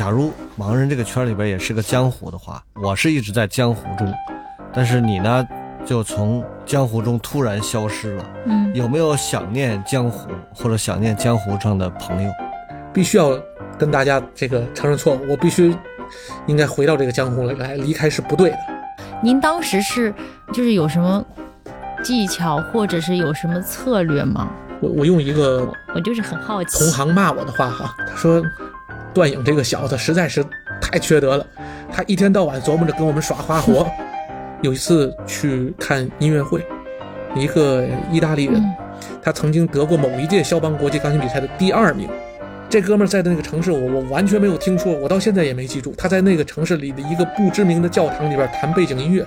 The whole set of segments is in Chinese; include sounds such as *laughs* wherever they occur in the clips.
假如盲人这个圈里边也是个江湖的话，我是一直在江湖中，但是你呢，就从江湖中突然消失了。嗯，有没有想念江湖或者想念江湖上的朋友？必须要跟大家这个承认错误，我必须应该回到这个江湖来，来离开是不对的。您当时是就是有什么技巧或者是有什么策略吗？我我用一个我就是很好奇。同行骂我的话哈，他说段颖这个小子实在是太缺德了，他一天到晚琢磨着跟我们耍花活。有一次去看音乐会，一个意大利人，嗯他曾经得过某一届肖邦国际钢琴比赛的第二名。这哥们儿在的那个城市，我我完全没有听说，我到现在也没记住。他在那个城市里的一个不知名的教堂里边弹背景音乐。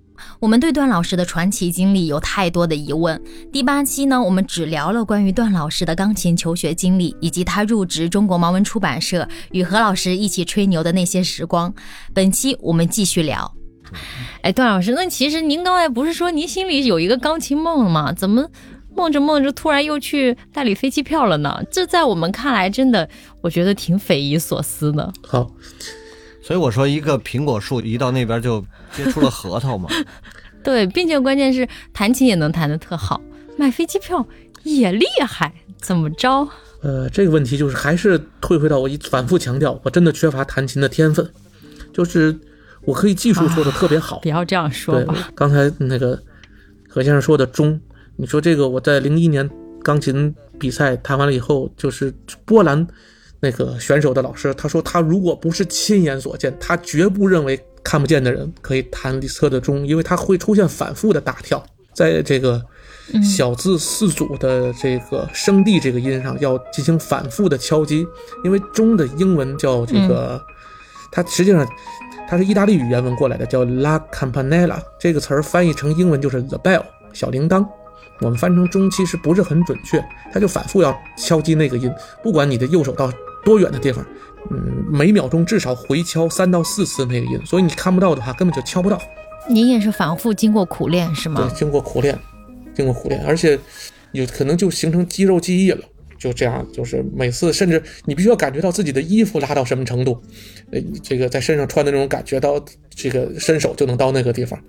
我们对段老师的传奇经历有太多的疑问。第八期呢，我们只聊了关于段老师的钢琴求学经历，以及他入职中国盲文出版社与何老师一起吹牛的那些时光。本期我们继续聊。哎，段老师，那其实您刚才不是说您心里有一个钢琴梦吗？怎么梦着梦着突然又去代理飞机票了呢？这在我们看来，真的我觉得挺匪夷所思的。好，所以我说，一个苹果树移到那边就结出了核桃嘛。*laughs* 对，并且关键是弹琴也能弹得特好，卖飞机票也厉害，怎么着？呃，这个问题就是还是退回到我一反复强调，我真的缺乏弹琴的天分，就是我可以技术做的特别好，不要这样说对吧。，刚才那个何先生说的中，你说这个我在零一年钢琴比赛弹完了以后，就是波兰那个选手的老师，他说他如果不是亲眼所见，他绝不认为看不见的人可以弹李斯特的钟，因为他会出现反复的大跳，在这个嗯小字四组的这个声地这个音上要进行反复的敲击，因为钟的英文叫这个，它实际上它是意大利语原文过来的，叫 la campanella 这个词儿翻译成英文就是 the bell 小铃铛。我们翻成中其实不是很准确，它就反复要敲击那个音，不管你的右手到多远的地方，嗯，每秒钟至少回敲三到四次那个音，所以你看不到的话根本就敲不到。您也是反复经过苦练是吗对吗，？经过苦练，经过苦练，而且有可能就形成肌肉记忆了。就这样，就是每次，甚至你必须要感觉到自己的衣服拉到什么程度，呃，这个在身上穿的那种感觉到这个伸手就能到那个地方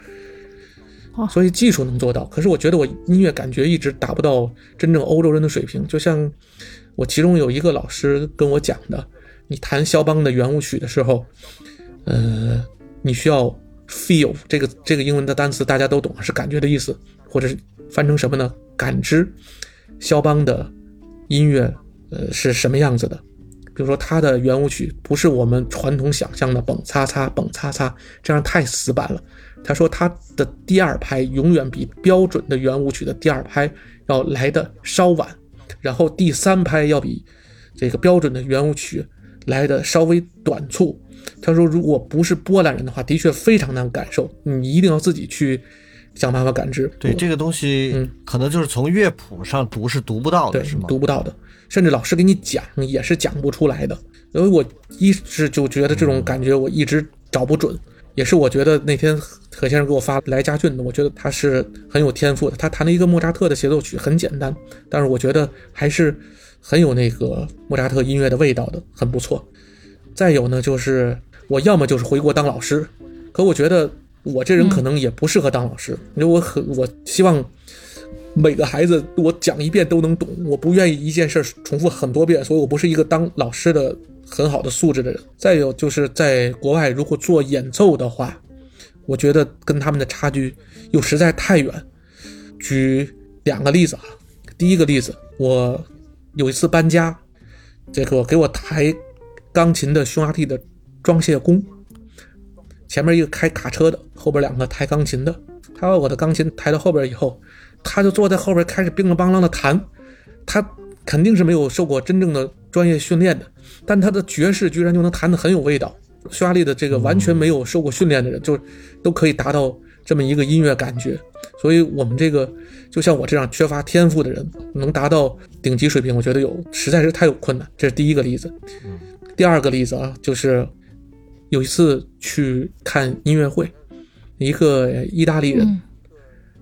哇。所以技术能做到，可是我觉得我音乐感觉一直达不到真正欧洲人的水平。就像我其中有一个老师跟我讲的，你弹肖邦的圆舞曲的时候，呃，你需要 feel 这个这个英文的单词大家都懂，是感觉的意思，或者是翻成什么呢？感知肖邦的音乐，呃是什么样子的？比如说他的圆舞曲不是我们传统想象的蹦擦擦蹦擦擦，这样太死板了。他说他的第二拍永远比标准的圆舞曲的第二拍要来的稍晚，然后第三拍要比这个标准的圆舞曲来的稍微短促。他说，如果不是波兰人的话，的确非常难感受，你一定要自己去想办法感知。对这个东西嗯，可能就是从乐谱上读是读不到的，对是吗？读不到的，甚至老师给你讲也是讲不出来的。因为我一直就觉得这种感觉我一直找不准，也是我觉得那天何先生给我发来家俊的，我觉得他是很有天赋的。他弹了一个莫扎特的协奏曲，很简单，但是我觉得还是很有那个莫扎特音乐的味道的，很不错。再有呢，就是我要么就是回国当老师，可我觉得我这人可能也不适合当老师，因为我很我希望每个孩子我讲一遍都能懂，我不愿意一件事儿重复很多遍，所以我不是一个当老师的很好的素质的人。再有就是在国外如果做演奏的话，我觉得跟他们的差距又实在太远。举两个例子啊。第一个例子，我有一次搬家，这个给我抬钢琴的匈牙利的装卸工，前面一个开卡车的，后边两个抬钢琴的。他把我的钢琴抬到后边以后，他就坐在后边开始乒了乓啷的弹。他肯定是没有受过真正的专业训练的，但他的爵士居然就能弹得很有味道。匈牙利的这个完全没有受过训练的人，就都可以达到这么一个音乐感觉。所以，我们这个就像我这样缺乏天赋的人，能达到顶级水平，我觉得有实在是太有困难。这是第一个例子。第二个例子啊，就是有一次去看音乐会，一个意大利人，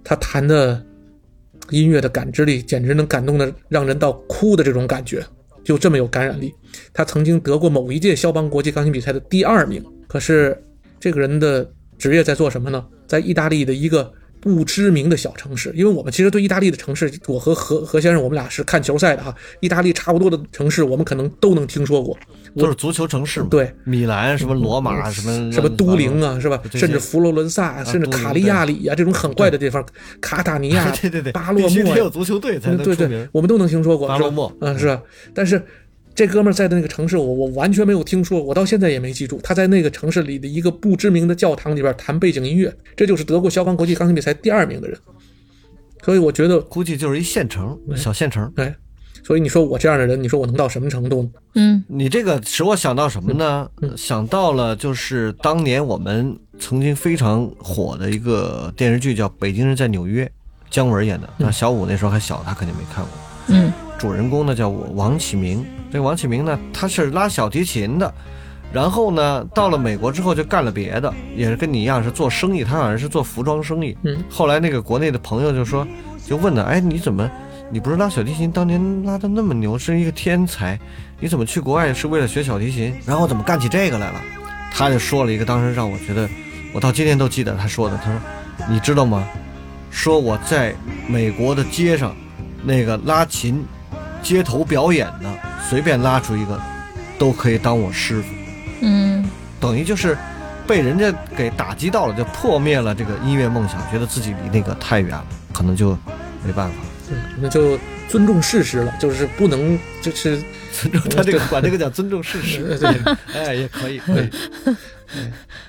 他弹的音乐的感知力简直能感动的让人到哭的这种感觉，就这么有感染力。他曾经得过某一届肖邦国际钢琴比赛的第二名。可是这个人的职业在做什么呢？在意大利的一个。不知名的小城市，因为我们其实对意大利的城市，我和何何先生，我们俩是看球赛的哈。意大利差不多的城市，我们可能都能听说过，都是足球城市嘛。对，米兰什么罗马什么什么都灵啊，是吧？甚至佛罗伦萨，甚至卡利亚里啊这种很怪的地方，卡塔尼亚，*laughs* 对对对，巴洛莫，有足球队才能对对，我们都能听说过。巴洛莫，嗯，是吧？但是。这哥们在的那个城市，我我完全没有听说，我到现在也没记住。他在那个城市里的一个不知名的教堂里边弹背景音乐，这就是德国肖邦国际钢琴比赛第二名的人。所以我觉得，估计就是一县城，小县城。对，所以你说我这样的人，你说我能到什么程度呢？嗯，你这个使我想到什么呢？想到了就是当年我们曾经非常火的一个电视剧，叫《北京人在纽约》，姜文演的。那小五那时候还小，他肯定没看过。嗯。主人公呢叫我王启明，这个王启明呢他是拉小提琴的，然后呢到了美国之后就干了别的，也是跟你一样是做生意，他好像是做服装生意。嗯，后来那个国内的朋友就说，就问他，哎，你怎么，你不是拉小提琴当年拉的那么牛，是一个天才，你怎么去国外是为了学小提琴，然后怎么干起这个来了？他就说了一个当时让我觉得，我到今天都记得他说的，他说，你知道吗？说我在美国的街上，那个拉琴。街头表演的，随便拉出一个，都可以当我师傅。嗯，等于就是被人家给打击到了，就破灭了这个音乐梦想，觉得自己离那个太远了，可能就没办法。嗯，那就尊重事实了，就是不能就是 *laughs* 尊重他这个管这个叫尊重事实。*laughs* 对，哎，也可以，可以。*laughs*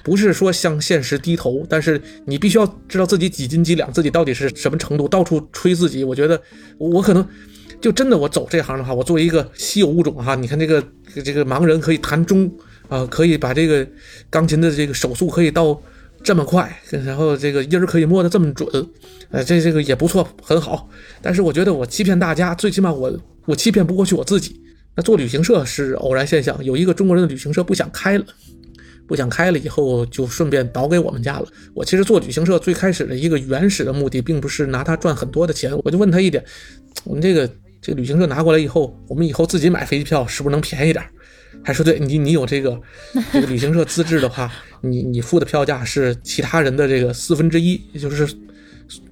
不是说向现实低头，但是你必须要知道自己几斤几两，自己到底是什么程度。到处吹自己，我觉得我可能。就真的我走这行的话，我作为一个稀有物种哈，你看这个这个盲人可以弹中啊，可以把这个钢琴的这个手速可以到这么快，然后这个音儿可以摸得这么准，呃，这这个也不错，很好。但是我觉得我欺骗大家，最起码我我欺骗不过去我自己。那做旅行社是偶然现象，有一个中国人的旅行社不想开了，不想开了以后就顺便倒给我们家了。我其实做旅行社最开始的一个原始的目的，并不是拿它赚很多的钱，我就问他一点，我们这个。这个旅行社拿过来以后，我们以后自己买飞机票是不是能便宜点？还说对你，你有这个这个旅行社资质的话，*laughs* 你你付的票价是其他人的这个四分之一，也就是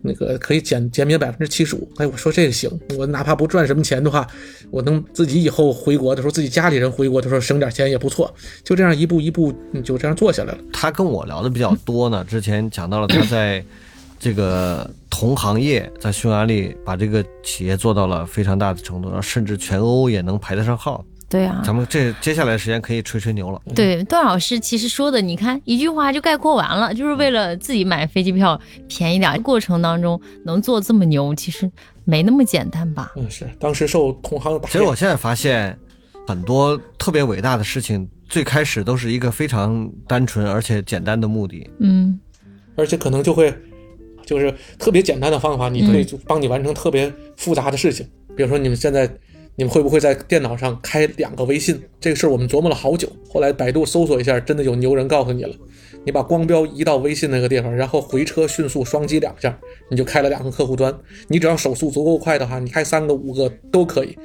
那个可以减减免百分之七十五。哎，我说这个行，我哪怕不赚什么钱的话，我能自己以后回国的时候，自己家里人回国的时候省点钱也不错。就这样一步一步，就这样做下来了。他跟我聊的比较多呢，之前讲到了他在。这个同行业在匈牙利把这个企业做到了非常大的程度，然后甚至全欧也能排得上号。对啊，咱们这接下来时间可以吹吹牛了。对，段老师其实说的，你看一句话就概括完了，就是为了自己买飞机票便宜点。过程当中能做这么牛，其实没那么简单吧？嗯，是当时受同行的打其实我现在发现，很多特别伟大的事情，最开始都是一个非常单纯而且简单的目的。嗯，而且可能就会。就是特别简单的方法，你可以就帮你完成特别复杂的事情。比如说，你们现在，你们会不会在电脑上开两个微信？这个事儿我们琢磨了好久。后来百度搜索一下，真的有牛人告诉你了。你把光标移到微信那个地方，然后回车迅速双击两下，你就开了两个客户端。你只要手速足够快的话，你开三个、五个都可以。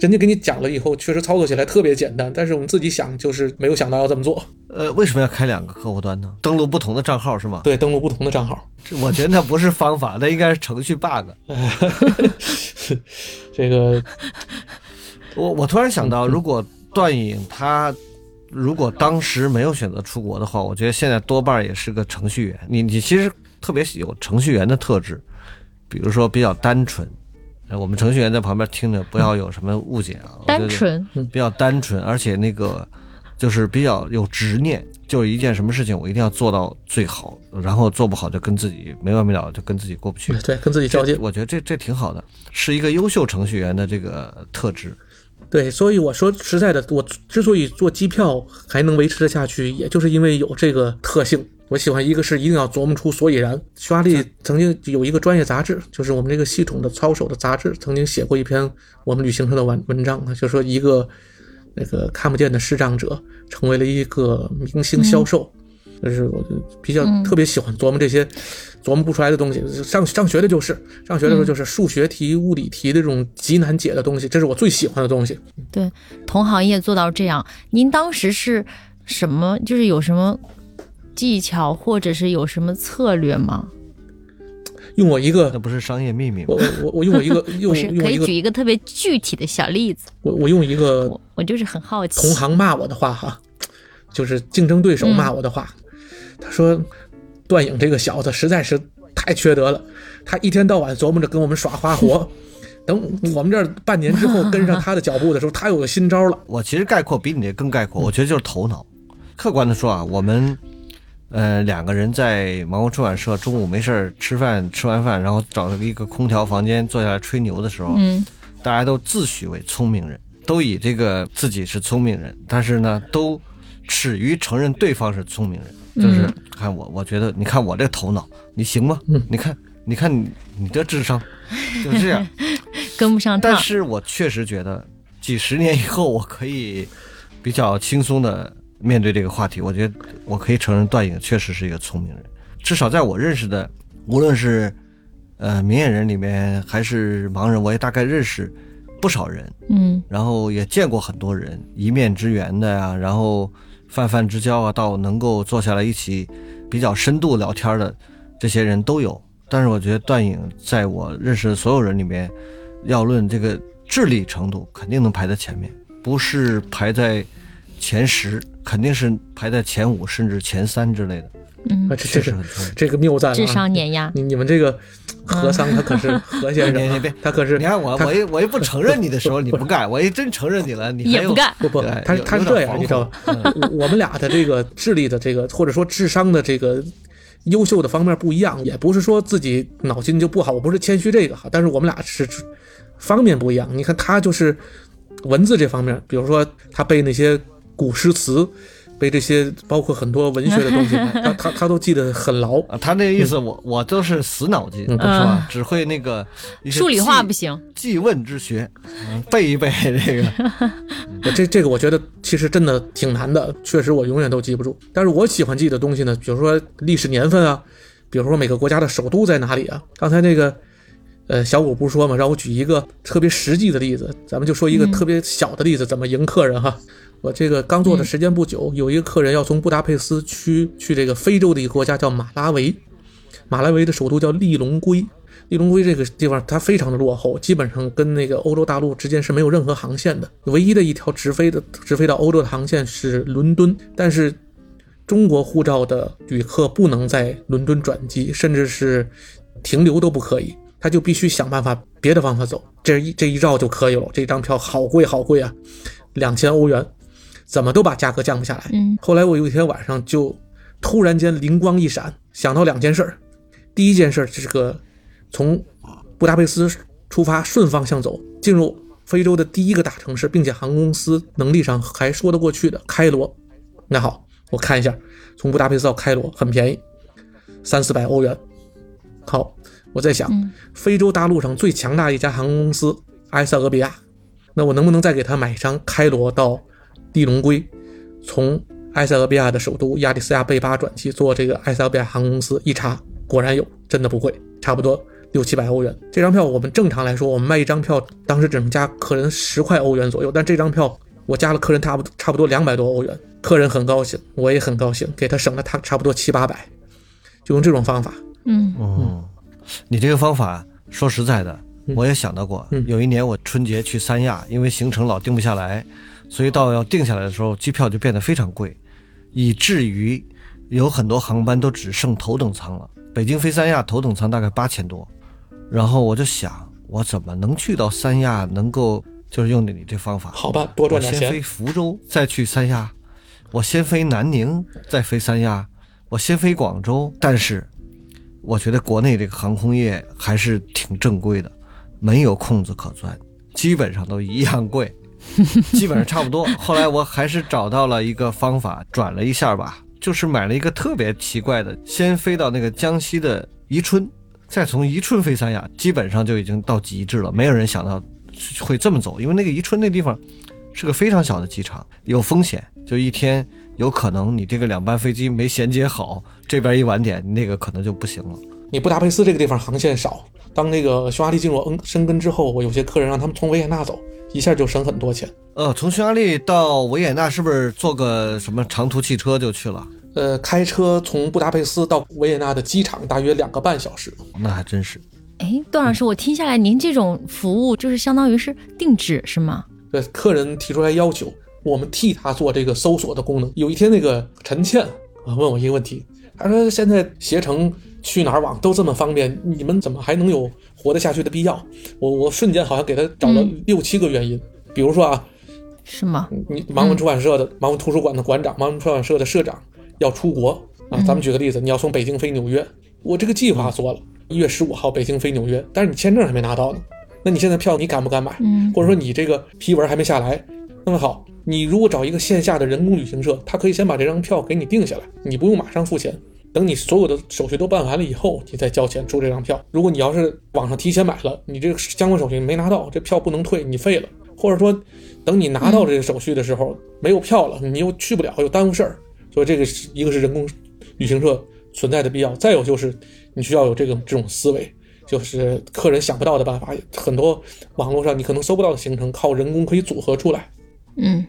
人家给你讲了以后，确实操作起来特别简单，但是我们自己想就是没有想到要这么做。*laughs* 呃，为什么要开两个客户端呢？*laughs* 登录不同的账号是吗？对，登录不同的账号。我觉得那不是方法，那应该是程序 bug。*laughs* 这个，我我突然想到，如果段颖他如果当时没有选择出国的话，我觉得现在多半也是个程序员。你你其实特别有程序员的特质。比如说比较单纯，呃我们程序员在旁边听着不要有什么误解啊，单纯，比较单纯，而且那个就是比较有执念，就是一件什么事情我一定要做到最好，然后做不好就跟自己没完没了，就跟自己过不去。对，跟自己较劲。我觉得这这挺好的，是一个优秀程序员的这个特质。对，所以我说实在的，我之所以做机票还能维持得下去，也就是因为有这个特性。我喜欢一个是一定要琢磨出所以然。匈牙利曾经有一个专业杂志，就是我们这个系统的操守的杂志，曾经写过一篇我们旅行社的文文章，就说一个那个看不见的视障者成为了一个明星销售。就是我就比较嗯特别喜欢琢磨这些琢磨不出来的东西。上上学的就是上学的时候就是数学题、物理题的这种极难解的东西，这是我最喜欢的东西。对，同行业做到这样，您当时是什么？就是有什么技巧，或者是有什么策略吗？用我一个那不是商业秘密吗我？我我我用我一个用不是，可以举一个特别具体的小例子。我我用一个我我就是很好奇。同行骂我的话哈，就是竞争对手骂我的话，他说段颖这个小子实在是太缺德了，他一天到晚琢磨着跟我们耍花活。*laughs* 等我们这儿半年之后跟上他的脚步的时候，他有个新招了。我其实概括比你这更概括，我觉得就是头脑。客观的说啊，我们呃两个人在芒果出版社中午没事儿吃饭，吃完饭然后找了一个空调房间坐下来吹牛的时候，嗯大家都自诩为聪明人，都以这个自己是聪明人，但是呢，都耻于承认对方是聪明人。就是嗯看我，我觉得你看我这头脑，你行吗？嗯你看，你看你你这智商，*laughs* 就是这样。跟不上趟。但是我确实觉得，几十年以后，我可以比较轻松的面对这个话题。我觉得我可以承认，段颖确实是一个聪明人，至少在我认识的，无论是呃明眼人里面还是盲人，我也大概认识不少人，嗯然后也见过很多人，一面之缘的呀，然后泛泛之交啊，到能够坐下来一起比较深度聊天的这些人都有。但是我觉得段颖在我认识的所有人里面，要论这个智力程度，肯定能排在前面，不是排在前十，肯定是排在前五甚至前三之类的。嗯。啊，，这这是。这个谬赞了啊。智商碾压。你你们这个何桑他可是何先生别，他可是你看我，我一我一不承认你的时候，你不。干；我一真承认你了，你也不干。不不，他他是这样，你知道吧我们俩的这个智力的这个，或者说智商的这个优秀的方面不一样，也不是说自己脑筋就不好，我不是谦虚这个哈，但是我们俩是方面不一样。你看他就是文字这方面，比如说他背那些古诗词，背这些包括很多文学的东西，*laughs* 他他他都记得很牢。啊，他那个意思我，我都是死脑筋，是吧？只会那个数理化不行。记问之学，嗯背一背这个。*laughs* 这这个我觉得其实真的挺难的，确实我永远都记不住。但是我喜欢记的东西呢，比如说历史年份啊，比如说每个国家的首都在哪里啊。刚才那个，呃，小五不是说嘛，让我举一个特别实际的例子，咱们就说一个特别小的例子，怎么迎客人哈。我这个刚做的时间不久，有一个客人要从布达佩斯去去这个非洲的一个国家叫马拉维，马拉维的首都叫利隆圭。利隆圭这个地方它非常的落后，基本上跟那个欧洲大陆之间是没有任何航线的。唯一的一条直飞的直飞到欧洲的航线是伦敦，但是中国护照的旅客不能在伦敦转机，甚至是停留都不可以，他就必须想办法别的方法走。这一这一绕就可以了，这张票好贵好贵啊，两千欧元，怎么都把价格降不下来。嗯后来我有一天晚上就突然间灵光一闪，想到两件事儿。第一件事儿是个从布达佩斯出发顺方向走，进入非洲的第一个大城市，并且航空公司能力上还说得过去的开罗。那好，我看一下，从布达佩斯到开罗很便宜，三四百欧元。好，我在想，嗯非洲大陆上最强大一家航空公司埃塞俄比亚，那我能不能再给他买一张开罗到地龙龟，从埃塞俄比亚的首都亚的斯亚贝巴转机坐这个埃塞俄比亚航空公司？一查，果然有，真的不贵，差不多六七百欧元。这张票我们正常来说，我们卖一张票，当时只能加客人十块欧元左右，但这张票我加了客人差不多差不多两百多欧元，客人很高兴，我也很高兴，给他省了他差不多七八百，就用这种方法。嗯哦，你这个方法说实在的，嗯我也想到过。嗯有一年我春节去三亚，因为行程老定不下来，所以到要定下来的时候，机票就变得非常贵，以至于有很多航班都只剩头等舱了。北京飞三亚头等舱大概八千多，然后我就想，我怎么能去到三亚，能够就是用你这方法，好吧，多赚点我先飞。福州，再去三亚；我先飞南宁，再飞三亚；我先飞广州。但是，我觉得国内这个航空业还是挺正规的，没有空子可钻，基本上都一样贵，*laughs* 基本上差不多。后来我还是找到了一个方法，转了一下吧，就是买了一个特别奇怪的，先飞到那个江西的宜春，再从宜春飞三亚，基本上就已经到极致了。没有人想到会这么走，因为那个宜春那地方是个非常小的机场，有风险，就一天有可能你这个两班飞机没衔接好，这边一晚点，那个可能就不行了。你布达佩斯这个地方航线少，当那个匈牙利进入恩申根之后，我有些客人让他们从维也纳走，一下就省很多钱。呃，从匈牙利到维也纳是不是坐个什么长途汽车就去了？呃，开车从布达佩斯到维也纳的机场大约两个半小时。那还真是。哎，段老师，我听下来，您这种服务就是相当于是定制是吗？对，客人提出来要求，我们替他做这个搜索的功能。有一天，那个陈倩啊问我一个问题，他说现在携程去哪儿网都这么方便，你们怎么还能有活得下去的必要？我我瞬间好像给他找了嗯六七个原因，比如说啊，是吗？你盲文出版社的、盲文图书馆的馆长、盲文出版社的社长要出国啊，咱们举个例子，你要从北京飞纽约，我这个计划做了，一月十五号北京飞纽约，但是你签证还没拿到呢，那你现在票你敢不敢买？嗯或者说你这个批文还没下来，那么好，你如果找一个线下的人工旅行社，他可以先把这张票给你定下来，你不用马上付钱。等你所有的手续都办完了以后，你再交钱出这张票。如果你要是网上提前买了，你这个相关手续没拿到，这票不能退，你废了。或者说，等你拿到这个手续的时候，没有票了，你又去不了，又耽误事儿。所以这个是一个是人工旅行社存在的必要，再有就是你需要有这个这种思维，就是客人想不到的办法。很多网络上你可能搜不到的行程，靠人工可以组合出来。嗯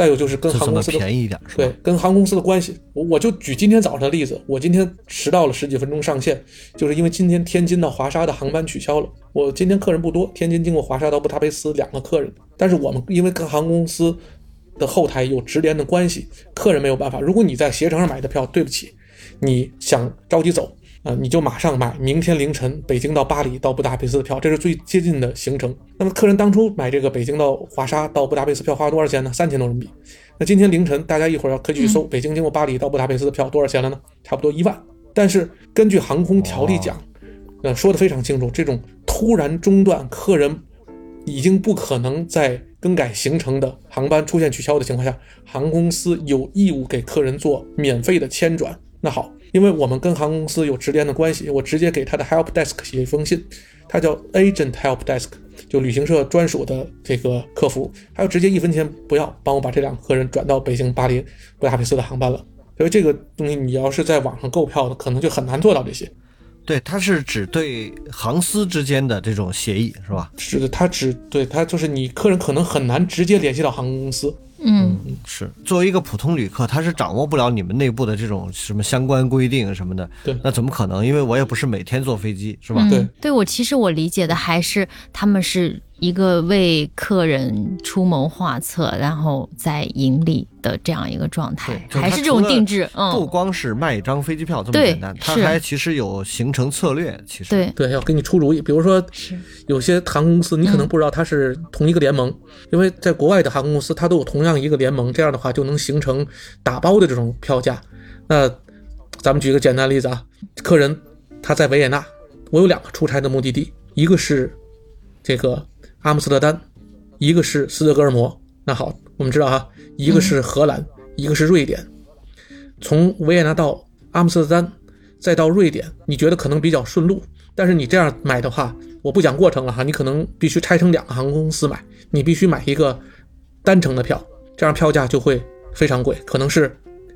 再有就是跟航空公司的便宜一点？对，跟航空公司的关系，我我就举今天早上的例子，我今天迟到了十几分钟上线，就是因为今天天津到华沙的航班取消了。我今天客人不多，天津经过华沙到布达佩斯两个客人，但是我们因为跟航空公司的后台有直连的关系，客人没有办法。如果你在携程上买的票，对不起，你想着急走啊、你就马上买明天凌晨北京到巴黎到布达佩斯的票，这是最接近的行程。那么客人当初买这个北京到华沙到布达佩斯票花了多少钱呢？三千多人民币。那今天凌晨大家一会儿要可以去搜北京经过巴黎到布达佩斯的票多少钱了呢？差不多一万。但是根据航空条例讲，呃，说的非常清楚，这种突然中断，客人已经不可能在更改行程的航班出现取消的情况下，航空公司有义务给客人做免费的迁转。那好，因为我们跟航空公司有直连的关系，我直接给他的 help desk 写一封信，他叫 agent help desk，就旅行社专属的这个客服，还有直接一分钱不要，帮我把这两个客人转到北京、巴黎、布达佩斯的航班了。所以这个东西你要是在网上购票的，可能就很难做到这些。对，它是指对航司之间的这种协议是吧？是的，它只对它就是你客人可能很难直接联系到航空公司。嗯是，作为一个普通旅客，他是掌握不了你们内部的这种什么相关规定什么的。对那怎么可能？因为我也不是每天坐飞机，是吧？嗯对对我其实我理解的还是他们是一个为客人出谋划策，然后在盈利的这样一个状态，对还是这种定制。嗯不嗯，光是卖一张飞机票这么简单，他还其实有行程策略。其实，对，对，要给你出主意。比如说，有些航空公司你可能不知道它是同一个联盟，因为在国外的航空公司它都有同样一个联盟，这样的话就能形成打包的这种票价。那咱们举个简单例子啊，客人他在维也纳，我有两个出差的目的地，一个是这个阿姆斯特丹，一个是斯德哥尔摩。那好，我们知道哈，一个是荷兰，一个是瑞典。从维也纳到阿姆斯特丹，再到瑞典，你觉得可能比较顺路，但是你这样买的话，我不讲过程了哈，你可能必须拆成两个航空公司买，你必须买一个单程的票，这样票价就会非常贵，可能是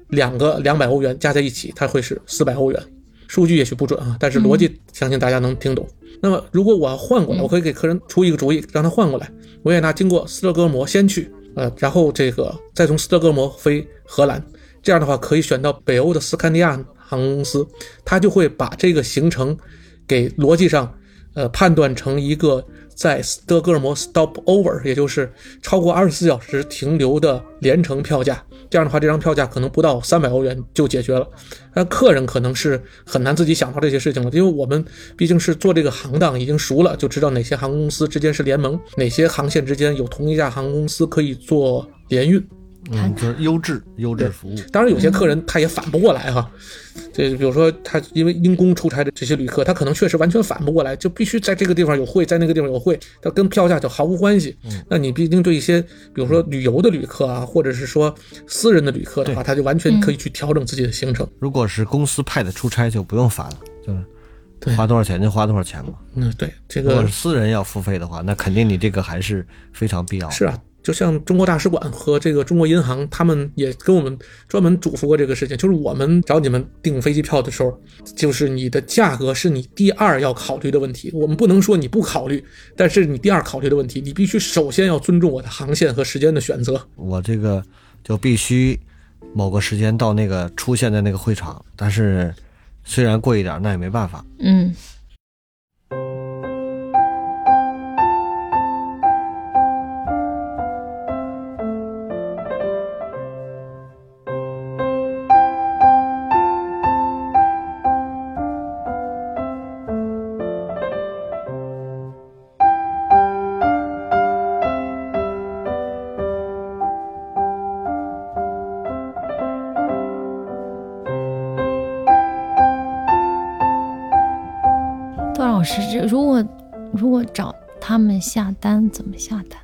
两个两百欧元加在一起，它会是四百欧元。数据也许不准啊，但是逻辑相信大家能听懂。那么如果我要换过来，我可以给客人出一个主意，让他换过来，维也纳经过斯德哥尔摩先去，呃，然后这个再从斯德哥尔摩飞荷兰，这样的话可以选到北欧的斯堪尼亚航空公司，他就会把这个行程给逻辑上呃判断成一个在斯德哥尔摩 stop over，也就是超过二十四小时停留的连程票价。这样的话，这张票价可能不到三百欧元就解决了。那客人可能是很难自己想到这些事情了，因为我们毕竟是做这个行当已经熟了，就知道哪些航空公司之间是联盟，哪些航线之间有同一家航空公司可以做联运。嗯，就是优质优质服务。当然，有些客人他也反不过来哈。这比如说，他因为因公出差的这些旅客，他可能确实完全反不过来，就必须在这个地方有会，在那个地方有会，他跟票价就毫无关系。那你毕竟对一些比如说旅游的旅客啊，或者是说私人的旅客的话，他就完全可以去调整自己的行程。如果是公司派的出差，就不用烦了，就是花多少钱就花多少钱嘛。嗯，对，这个如果是私人要付费的话，那肯定你这个还是非常必要的。是啊。就像中国大使馆和这个中国银行，他们也跟我们专门嘱咐过这个事情，就是我们找你们订飞机票的时候，就是你的价格是你第二要考虑的问题。我们不能说你不考虑，但是你第二考虑的问题，你必须首先要尊重我的航线和时间的选择。我这个就必须某个时间到那个出现在那个会场，但是虽然贵一点，那也没办法。嗯，师，这如果如果找他们下单，怎么下单？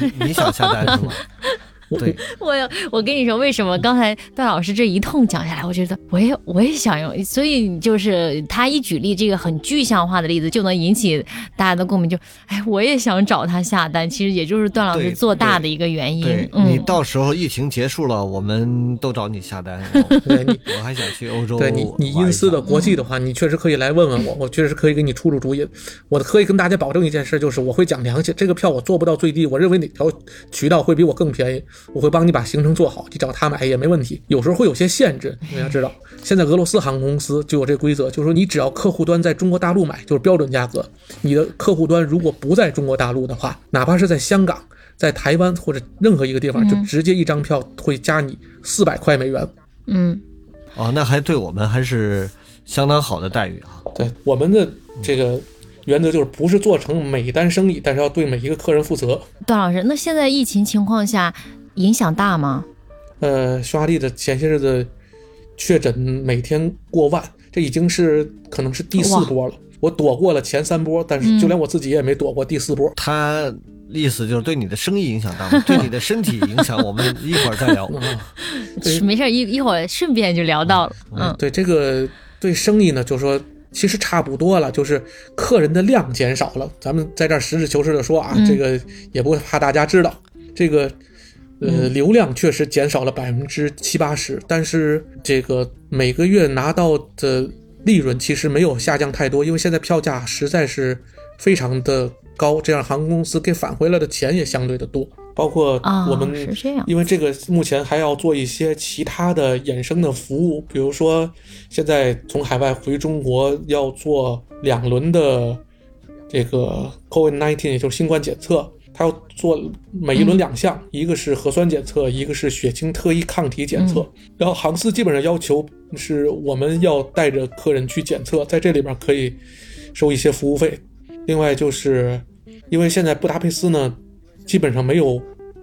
你你想下单是吗？*laughs* 对，*laughs* 我有，我跟你说，为什么刚才段老师这一通讲下来，我觉得我也我也想用，所以就是他一举例这个很具象化的例子，就能引起大家的共鸣。就，哎，我也想找他下单，其实也就是段老师做大的一个原因对。你嗯，到时候疫情结束了，我们都找你下单。*laughs* 对你，我还想去欧洲对你，你因私的国际的话，你确实可以来问问我，我确实可以给你出出主意。我可以跟大家保证一件事，就是我会讲良心，这个票我做不到最低，我认为哪条渠道会比我更便宜，我会帮你把行程做好，你找他买也没问题。有时候会有些限制，你要知道，现在俄罗斯航空公司就有这规则，就是说你只要客户端在中国大陆买，就是标准价格。你的客户端如果不在中国大陆的话，哪怕是在香港、在台湾或者任何一个地方，就直接一张票会加你四百块美元。嗯，哦，那还对我们还是相当好的待遇啊。对我们的这个原则就是不是做成每一单生意，但是要对每一个客人负责。段老师，那现在疫情情况下影响大吗？呃，匈牙利的前些日子确诊每天过万，这已经是可能是第四波了。我躲过了前三波，但是就连我自己也没躲过第四波。他意思就是对你的生意影响大吗？对你的身体影响，*laughs* 我们一会儿再聊。*laughs* 没事，一一会儿顺便就聊到了。嗯对这个对生意呢，就说其实差不多了，就是客人的量减少了。咱们在这儿实事求是的说啊，嗯这个也不怕大家知道，这个呃嗯流量确实减少了百分之七八十，但是这个每个月拿到的利润其实没有下降太多，因为现在票价实在是非常的高，这样航空公司给返回来的钱也相对的多，包括啊，我们是这样。因为这个目前还要做一些其他的衍生的服务，比如说现在从海外回中国要做两轮的这个 COVID-19，也就是新冠检测，它要做每一轮两项，一个是核酸检测，一个是血清特异抗体检测。然后航司基本上要求是我们要带着客人去检测，在这里边可以收一些服务费。另外就是因为现在布达佩斯呢，基本上没有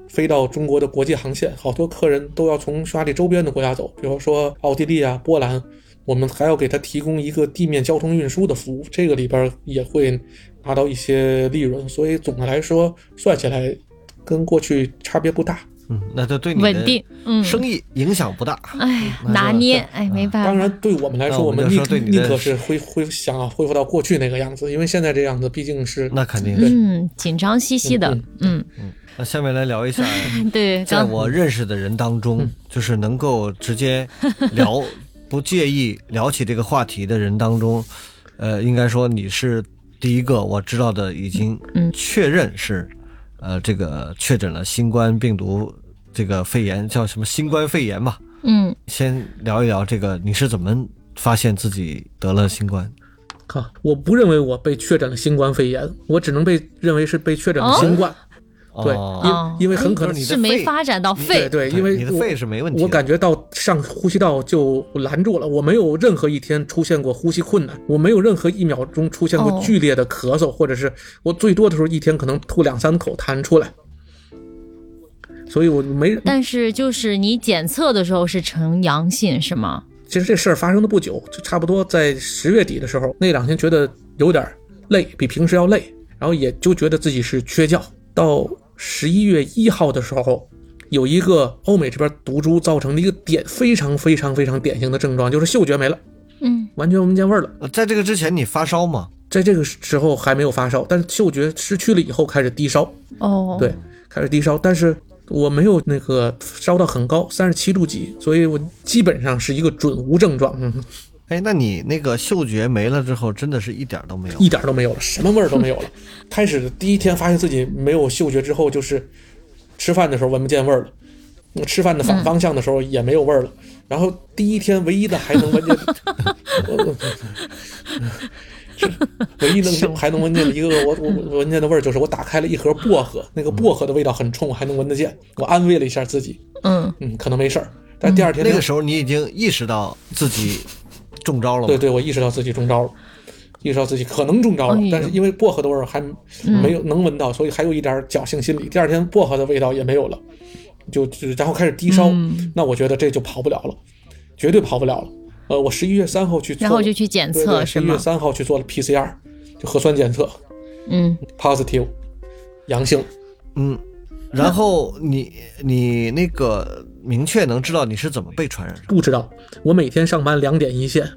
飞到中国的国际航线，好多客人都要从匈牙利周边的国家走，比如说奥地利啊、波兰，我们还要给他提供一个地面交通运输的服务，这个里边也会拿到一些利润，所以总的来说算起来跟过去差别不大。嗯，那这对你稳定，嗯，生意影响不大。哎，拿捏，哎，没办法。当然，对我们来说，我们宁说对你的宁可是恢恢想要恢复到过去那个样子，因为现在这样子毕竟是那肯定是。嗯，紧张兮兮的，嗯嗯，那下面来聊一下，*laughs* 对，在我认识的人当中，就是能够直接聊 *laughs* 不介意聊起这个话题的人当中，呃，应该说你是第一个我知道的，已经嗯确认是，呃，这个确诊了新冠病毒这个肺炎，叫什么新冠肺炎嘛？嗯，先聊一聊这个，你是怎么发现自己得了新冠？哈，我不认为我被确诊了新冠肺炎，我只能被认为是被确诊了新冠。对，哦因因为很可能是你是没发展到肺，对，因为我你的肺是没问题。我感觉到上呼吸道就拦住了，我没有任何一天出现过呼吸困难，我没有任何一秒钟出现过哦剧烈的咳嗽，或者是我最多的时候一天可能吐两三口痰出来，所以我没。但是就是你检测的时候是呈阳性是吗？其实这事儿发生的不久，就差不多在十月底的时候，那两天觉得有点累，比平时要累，然后也就觉得自己是缺觉。到十一月一号的时候，有一个欧美这边毒株造成的一个典非常非常非常典型的症状，就是嗅觉没了，嗯，完全闻不见味儿了。呃在这个之前你发烧吗？在这个时候还没有发烧，但是嗅觉失去了以后开始低烧，哦，对，开始低烧，但是我没有那个烧到很高，三十七度几，所以我基本上是一个准无症状，嗯，哎，那你那个嗅觉没了之后，真的是一点儿都没有。一点都没有了，什么味儿都没有了。*laughs* 开始第一天发现自己没有嗅觉之后，就是吃饭的时候闻不见味儿了，那吃饭的反方向的时候也没有味儿了。然后第一天唯一的还能闻见，*laughs* 唯一能还能闻见的一个我我我闻见的味儿，就是我打开了一盒薄荷，那个薄荷的味道很冲，还能闻得见。我安慰了一下自己，嗯，嗯，可能没事儿。但第二天那个时候你已经意识到自己中招了？对对，我意识到自己中招了，意识到自己可能中招了，哎但是因为薄荷的味儿还没有能闻到，所以还有一点儿侥幸心理。第二天薄荷的味道也没有了，就就然后开始低烧，嗯那我觉得这就跑不了了，绝对跑不了了。呃，我十一月三号去做，然后就去检对对，测是十一月吗？三号去做了 PCR，就核酸检测嗯，positive，阳性。嗯，*laughs* 然后你你那个明确能知道你是怎么被传染？不知道，我每天上班两点一线，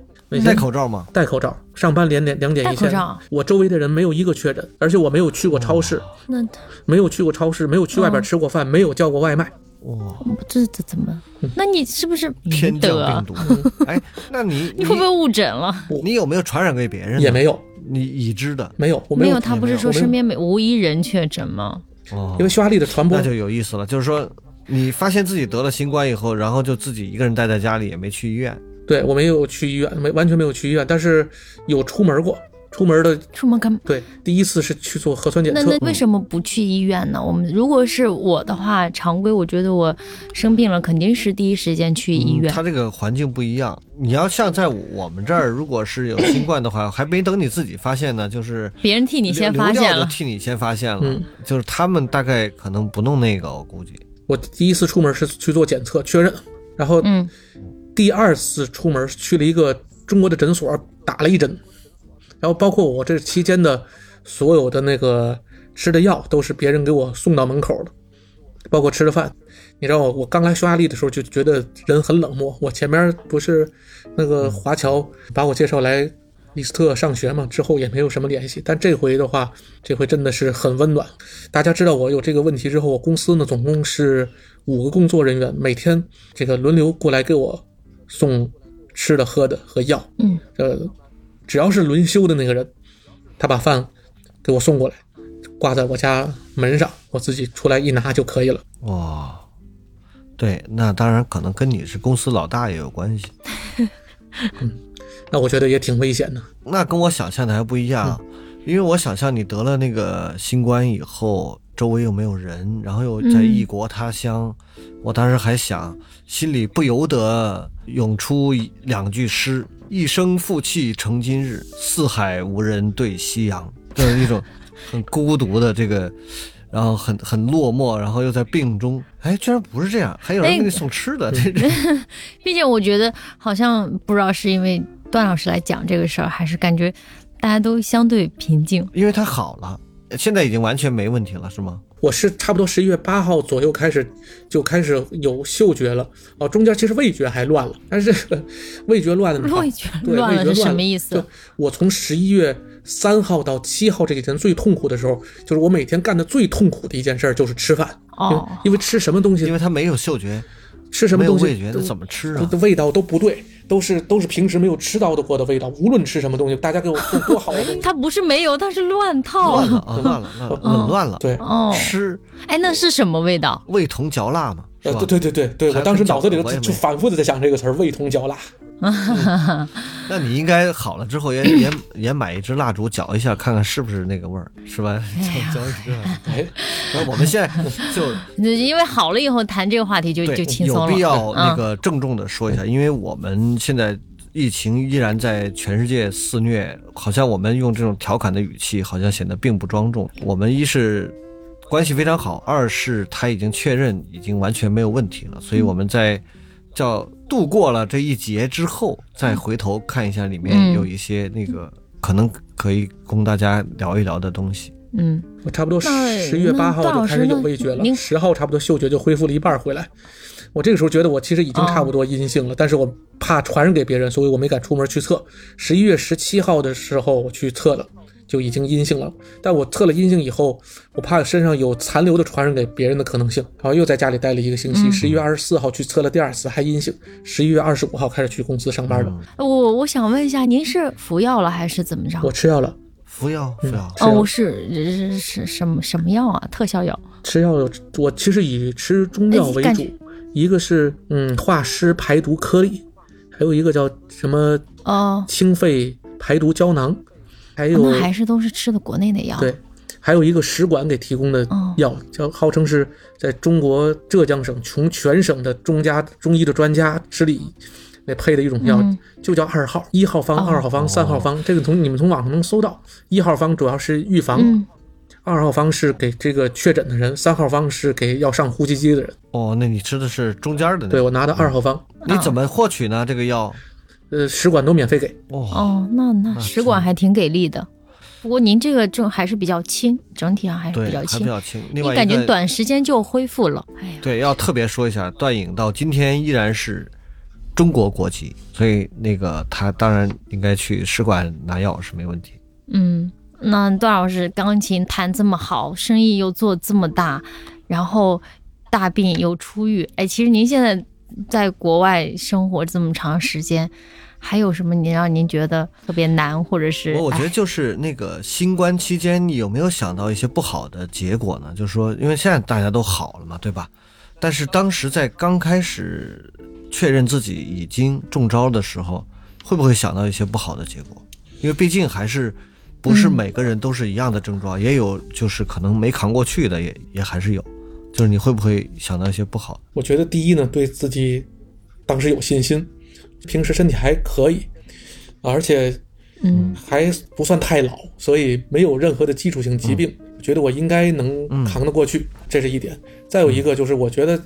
戴口罩吗？戴口罩，上班两点两点一线戴口罩。我周围的人没有一个确诊，而且我没有去过超市，那没有去过超市，没有去外边吃过饭，没有叫过外卖。哇，这这怎么？那你是不是天降病？毒！哎，那你 *laughs* 你会不会误诊了？你有没有传染给别人？也没有，你已知的没有，我没有，他不是说身边没无一人确诊吗？哦因为匈牙利的传播那就有意思了，就是说你发现自己得了新冠以后，然后就自己一个人待在家里，也没去医院。对我没有去医院，没完全没有去医院，但是有出门过。出门的出门干嘛？对，第一次是去做核酸检测那那，为什么不去医院呢？我们如果是我的话，常规我觉得我生病了，肯定是第一时间去医院。嗯它这个环境不一样。你要像在我们这儿，如果是有新冠的话，还没等你自己发现呢，就是别人替你先发现了，替你先发现了。嗯就是他们大概可能不弄那个，我估计。我第一次出门是去做检测确认，然后嗯，第二次出门去了一个中国的诊所打了一针，然后包括我这期间的所有的那个吃的药都是别人给我送到门口的，包括吃的饭。你知道我我刚来匈牙利的时候就觉得人很冷漠，我前面不是那个华侨把我介绍来李斯特上学嘛，之后也没有什么联系。但这回的话，这回真的是很温暖。大家知道我有这个问题之后，我公司呢总共是五个工作人员，每天这个轮流过来给我送吃的、喝的和药。嗯，呃，只要是轮休的那个人，他把饭给我送过来，挂在我家门上，我自己出来一拿就可以了。哇，对，那当然可能跟你是公司老大也有关系。*laughs* 嗯那我觉得也挺危险的。那跟我想象的还不一样，因为我想象你得了那个新冠以后，周围又没有人，然后又在异国他乡，我当时还想，心里不由得涌出两句诗：“一生负气成今日，四海无人对夕阳。*laughs* ”就是一种很孤独的这个。然后很很落寞，然后又在病中，哎，居然不是这样，还有人给你送吃的，这这 *laughs* 毕竟我觉得好像不知道是因为段老师来讲这个事儿，还是感觉大家都相对平静。因为他好了，现在已经完全没问题了，是吗？我是差不多十一月八号左右开始就开始有嗅觉了，哦，中间其实味觉还乱了，但是这个 *laughs* 味觉乱了的话，味觉对乱了是味觉乱什么意思就我从十一月三号到七号这几天最痛苦的时候，就是我每天干的最痛苦的一件事儿就是吃饭，因为哦，因为吃什么东西因为他没有嗅觉，吃什么东西没有味觉，都怎么吃啊？味道都不对，都是都是平时没有吃到的过的味道。无论吃什么东西，大家给我做多好的东西，他不是没有，它是乱套乱了啊，乱了，乱了，*laughs* 紊乱了。对，哦，吃哎，那是什么味道？味同嚼蜡嘛，呃，对对对对对，我当时脑子里头就反复的在想这个词儿“味同嚼蜡 *laughs* 那你应该好了之后也 *coughs* 也也买一支蜡烛搅一下，看看是不是那个味儿，是吧？搅 *laughs* 搅一个。*laughs* 哎，然后我们现在就因为好了以后谈这个话题就就轻松了。有必要那嗯个郑重的说一下，因为我们现在疫情依然在全世界肆虐，好像我们用这种调侃的语气，好像显得并不庄重。我们一是关系非常好，二是他已经确认已经完全没有问题了，所以我们在叫度过了这一劫之后，再回头看一下里面嗯有一些那个可能可以供大家聊一聊的东西。嗯，我差不多那十一月八号就开始有味觉了，您十号差不多嗅觉就恢复了一半回来。我这个时候觉得我其实已经差不多阴性了，但是我怕传染给别人，所以我没敢出门去测。十一月十七号的时候我去测了，就已经阴性了。但我测了阴性以后，我怕身上有残留的传染给别人的可能性，然后又在家里待了一个星期。嗯十一、月二十四号去测了第二次，还阴性。十一月二十五号开始去公司上班的，嗯我我想问一下，您是服药了还是怎么着？我吃药了，服药，服药。嗯药哦，是是是什么什么药啊？特效药？吃药，我其实以吃中药为主哎，一个是嗯化湿排毒颗粒，还有一个叫什么哦，清肺排毒胶囊，还有、那还是都是吃的国内的药。对，还有一个使馆给提供的哦药，叫号称是在中国浙江省从全省的中家中医的专家之力那配的一种药，嗯就叫二号，一号方、哦二号方、三号方，这个从你们从网上能搜到。一号方主要是预防，嗯，二号方是给这个确诊的人，三号方是给要上呼吸机的人。哦，那你吃的是中间的那？对我拿的二号方，你怎么获取呢？这个药？呃，使馆都免费给。哦，哦，那那使馆还挺给力的。不过您这个症还是比较轻，整体上还是，比较轻。还比较轻。另你感觉短时间就恢复了？哎呀，对，要特别说一下，段颖到今天依然是中国国籍，所以那个他当然应该去使馆拿药是没问题。嗯，那段老师钢琴弹这么好，生意又做这么大，然后大病又出狱，哎，其实您现在在国外生活这么长时间，还有什么您让您觉得特别难，或者是我我觉得哎就是那个新冠期间，你有没有想到一些不好的结果呢？就是说，因为现在大家都好了嘛，对吧？但是当时在刚开始确认自己已经中招的时候，会不会想到一些不好的结果？因为毕竟还是不是嗯每个人都是一样的症状，也有就是可能没扛过去的，也也还是有。就是你会不会想到一些不好？我觉得第一呢，对自己当时有信心，平时身体还可以，而且嗯还不算太老，所以没有任何的基础性疾病，我觉得我应该能扛得过去，这是一点。再有一个就是，我觉得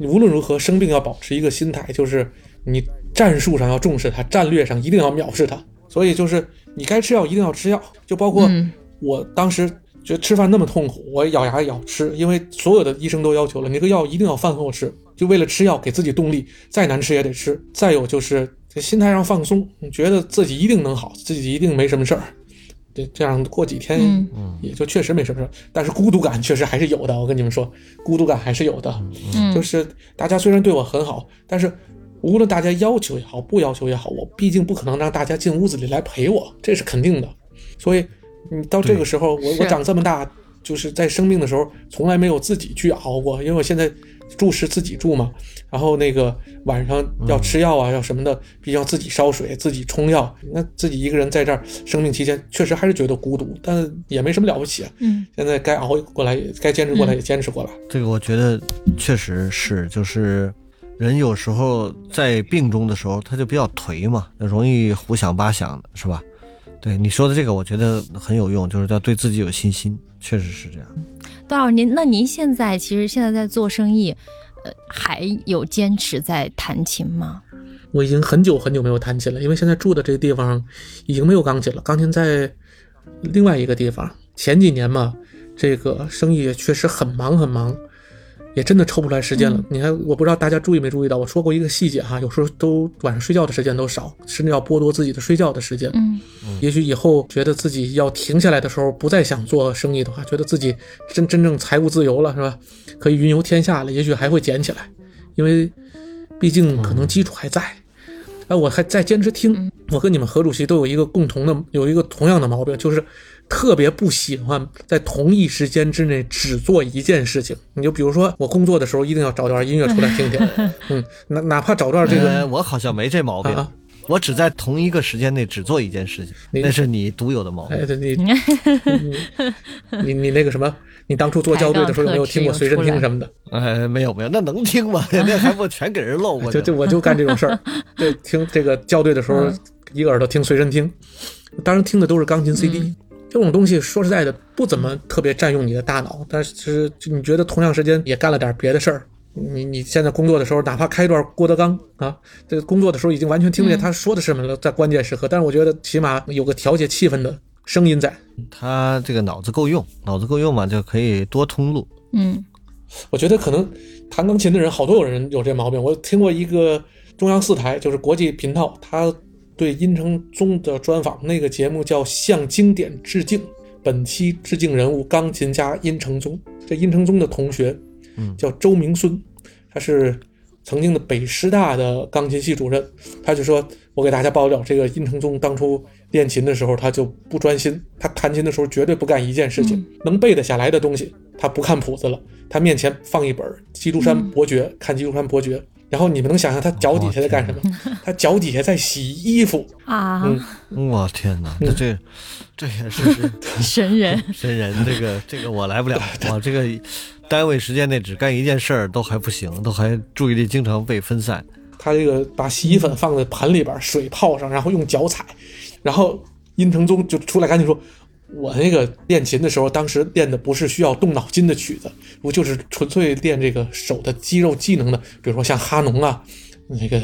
无论如何生病要保持一个心态，就是你战术上要重视它，战略上一定要藐视它。所以就是你该吃药一定要吃药，就包括嗯我当时觉得吃饭那么痛苦，我咬牙咬吃，因为所有的医生都要求了，你这个药一定要饭后吃，就为了吃药给自己动力，再难吃也得吃。再有就是这心态上放松，你觉得自己一定能好，自己一定没什么事儿。这，这样过几天嗯也就确实没什么事儿，但是孤独感确实还是有的。我跟你们说，孤独感还是有的。嗯，就是大家虽然对我很好，但是无论大家要求也好，不要求也好，我毕竟不可能让大家进屋子里来陪我，这是肯定的。所以你到这个时候，我我长这么大，就是在生病的时候，从来没有自己去熬过，因为我现在住是自己住嘛，然后那个晚上要吃药啊，要什么的，必须要自己烧水、自己冲药。那自己一个人在这儿生病期间，确实还是觉得孤独，但也没什么了不起啊。嗯现在该熬过来，该坚持过来也坚持过来。这个我觉得确实是，就是人有时候在病中的时候，他就比较颓嘛，容易胡想八想的，是吧？对你说的这个，我觉得很有用，就是要对自己有信心，确实是这样。段老师您那您现在其实现在在做生意，呃，还有坚持在弹琴吗？我已经很久很久没有弹琴了，因为现在住的这个地方已经没有钢琴了，钢琴在另外一个地方。前几年嘛，这个生意也确实很忙很忙，也真的抽不出来时间了。你看，我不知道大家注意没注意到，我说过一个细节哈，有时候都晚上睡觉的时间都少，甚至要剥夺自己的睡觉的时间。嗯也许以后觉得自己要停下来的时候，不再想做生意的话，觉得自己真真正财务自由了，是吧？可以云游天下了，也许还会捡起来，因为毕竟可能基础还在。哎，我还在坚持听。我跟你们何主席都有一个共同的，有一个同样的毛病，就是特别不喜欢在同一时间之内只做一件事情。你就比如说，我工作的时候一定要找段音乐出来听听，*laughs* 嗯，哪哪怕找段这个，呃我好像没这毛病。啊我只在同一个时间内只做一件事情，那是你独有的毛病。哎，对你 *laughs* 你你你那个什么，你当初做校对的时候有没有听过随身听什么的？哎，没有没有，那能听吗？*laughs* 那还不全给人漏过去？就就我就干这种事儿，*laughs* 对，听这个校对的时候，一个耳朵听随身听，当然听的都是钢琴 CD。这种东西说实在的，不怎么特别占用你的大脑，但是就你觉得同样时间也干了点别的事儿。你你现在工作的时候，哪怕开一段郭德纲啊，这个工作的时候已经完全听不见他说的是什么了，在关键时刻，但是我觉得起码有个调节气氛的声音在。他这个脑子够用，脑子够用嘛，就可以多通路。嗯我觉得可能弹钢琴的人，好多有人有这毛病。我听过一个中央四台，就是国际频道，他对殷承宗的专访，那个节目叫《向经典致敬》，本期致敬人物钢琴家殷承宗。这殷承宗的同学，嗯叫周明孙，他是曾经的北师大的钢琴系主任。他就说，我给大家爆料，这个殷承宗当初练琴的时候，他就不专心，他弹琴的时候绝对不干一件事情，能背得下来的东西，他不看谱子了，他面前放一本《基督山伯爵》，看《基督山伯爵》。然后你们能想象他脚底下在干什么？他脚底下在洗衣服。啊，嗯我天哪，这这这也是 *laughs* 是神人，*laughs* 神人，这个这个我来不了，我这个单位时间内只干一件事儿都还不行，都还注意力经常被分散。他这个把洗衣粉放在盆里边，水泡上，然后用脚踩，然后殷承宗就出来赶紧说：“我那个练琴的时候，当时练的不是需要动脑筋的曲子，我就是纯粹练这个手的肌肉技能的，比如说像哈农啊，那个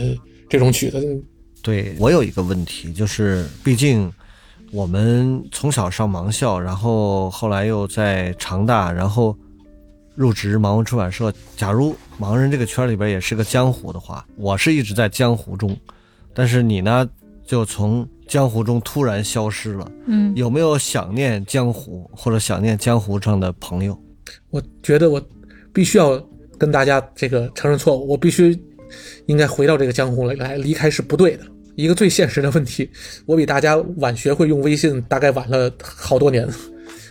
这种曲子。对我有一个问题，就是毕竟我们从小上盲校，然后后来又在长大，然后入职盲文出版社。假如盲人这个圈里边也是个江湖的话，我是一直在江湖中，但是你呢，就从江湖中突然消失了。嗯有没有想念江湖或者想念江湖上的朋友？我觉得我必须要跟大家这个承认错误，我必须应该回到这个江湖里来，离开是不对的。一个最现实的问题，我比大家晚学会用微信，大概晚了好多年。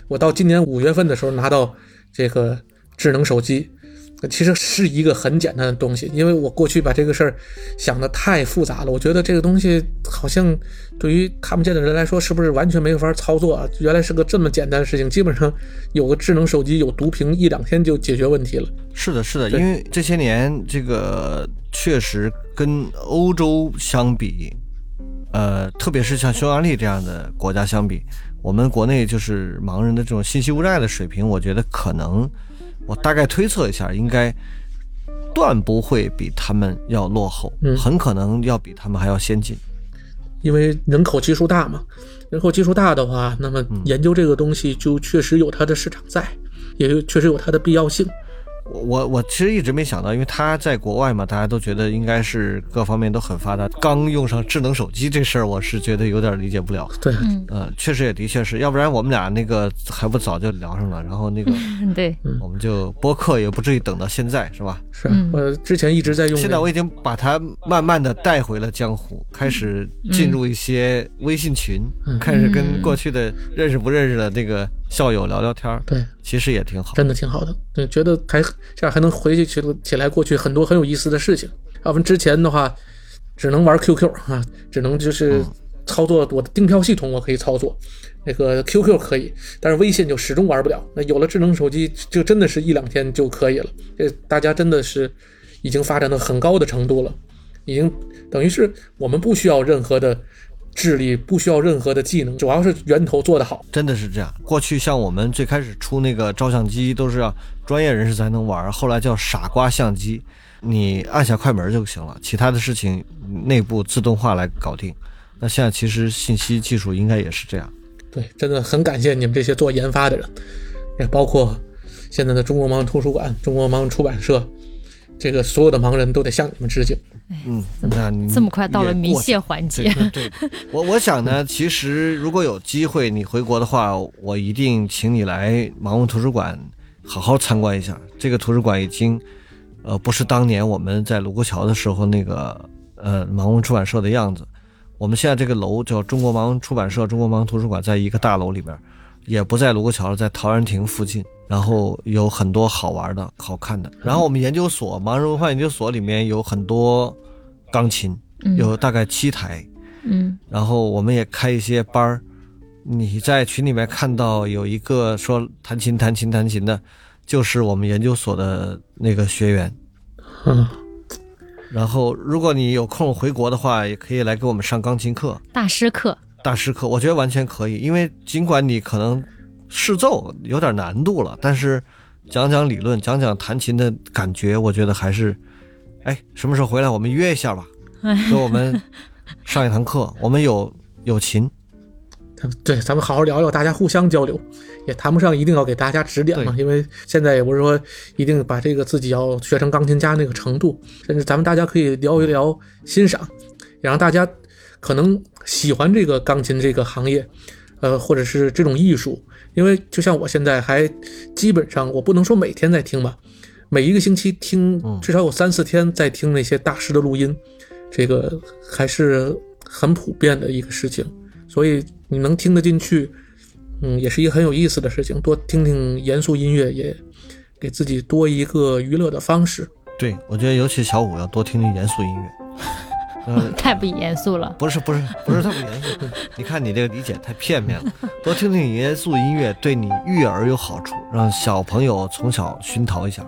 我到今年五月份的时候拿到这个智能手机，其实是一个很简单的东西，因为我过去把这个事儿想的太复杂了。我觉得这个东西好像对于看不见的人来说，是不是完全没法操作啊？原来是个这么简单的事情，基本上有个智能手机有读屏，一两天就解决问题了。是的，是的，因为这些年这个确实跟欧洲相比，呃，特别是像匈牙利这样的国家相比，我们国内就是盲人的这种信息无障碍的水平，我觉得可能，我大概推测一下，应该断不会比他们要落后，嗯很可能要比他们还要先进。因为人口基数大嘛，人口基数大的话，那么研究这个东西就确实有它的市场在，也确实有它的必要性。我我我其实一直没想到，因为他在国外嘛，大家都觉得应该是各方面都很发达。刚用上智能手机这事儿，我是觉得有点理解不了。对，嗯。呃，确实也的确是，要不然我们俩那个还不早就聊上了，然后那个对，我们就播客也不至于等到现在，是吧？是嗯。我之前一直在用、现在我已经把它慢慢的带回了江湖，开始进入一些微信群，嗯。开始跟过去的认识不认识的那个校友聊聊天儿，对，其实也挺好。真的挺好的。对，觉得还这样还能回忆起起来过去很多很有意思的事情。要不然之前的话，只能玩 QQ 啊，只能就是操作我的订票系统我可以操作，那个 QQ 可以，但是微信就始终玩不了。那有了智能手机，就真的是一两天就可以了。这大家真的是已经发展到很高的程度了，已经等于是我们不需要任何的智力，不需要任何的技能，主要是源头做得好。真的是这样。过去像我们最开始出那个照相机，都是要专业人士才能玩，后来叫傻瓜相机，你按下快门就行了，其他的事情内部自动化来搞定。那现在其实信息技术应该也是这样。对，真的很感谢你们这些做研发的人，也包括现在的中国盲人图书馆、中国盲人出版社，这个所有的盲人都得向你们致敬。嗯，那你这么快到了也过迷谢环节，对，对我我想呢，其实如果有机会你回国的话，我一定请你来盲文图书馆好好参观一下。这个图书馆已经，呃，不是当年我们在卢沟桥的时候那个呃盲文出版社的样子。我们现在这个楼叫中国盲文出版社、中国盲文图书馆，在一个大楼里边，也不在卢沟桥了，在陶然亭附近。然后有很多好玩的、好看的。然后我们研究所盲人文化研究所里面有很多钢琴，有大概七台。嗯，然后我们也开一些班儿。你在群里面看到有一个说弹琴、弹琴、弹琴的，就是我们研究所的那个学员。嗯，然后如果你有空回国的话，也可以来给我们上钢琴课、大师课。大师课，我觉得完全可以，因为尽管你可能。试奏有点难度了，但是讲讲理论，讲讲弹琴的感觉，我觉得还是，哎，什么时候回来我们约一下吧，*laughs* 给我们上一堂课。我们有有琴，对，咱们好好聊聊，大家互相交流，也谈不上一定要给大家指点嘛，因为现在也不是说一定把这个自己要学成钢琴家那个程度，甚至咱们大家可以聊一聊欣赏，也让大家可能喜欢这个钢琴这个行业，呃，或者是这种艺术。因为就像我现在还基本上，我不能说每天在听吧，每一个星期听至少有三四天在听那些大师的录音，这个还是很普遍的一个事情。所以你能听得进去，嗯，也是一个很有意思的事情。多听听严肃音乐，也给自己多一个娱乐的方式。对，我觉得尤其小五要多听听严肃音乐。嗯，*laughs* 太不严肃了。不是不是不是太不严肃，*laughs* 你看你这个理解太片面了。多听听严肃音乐，对你育儿有好处，让小朋友从小熏陶一下。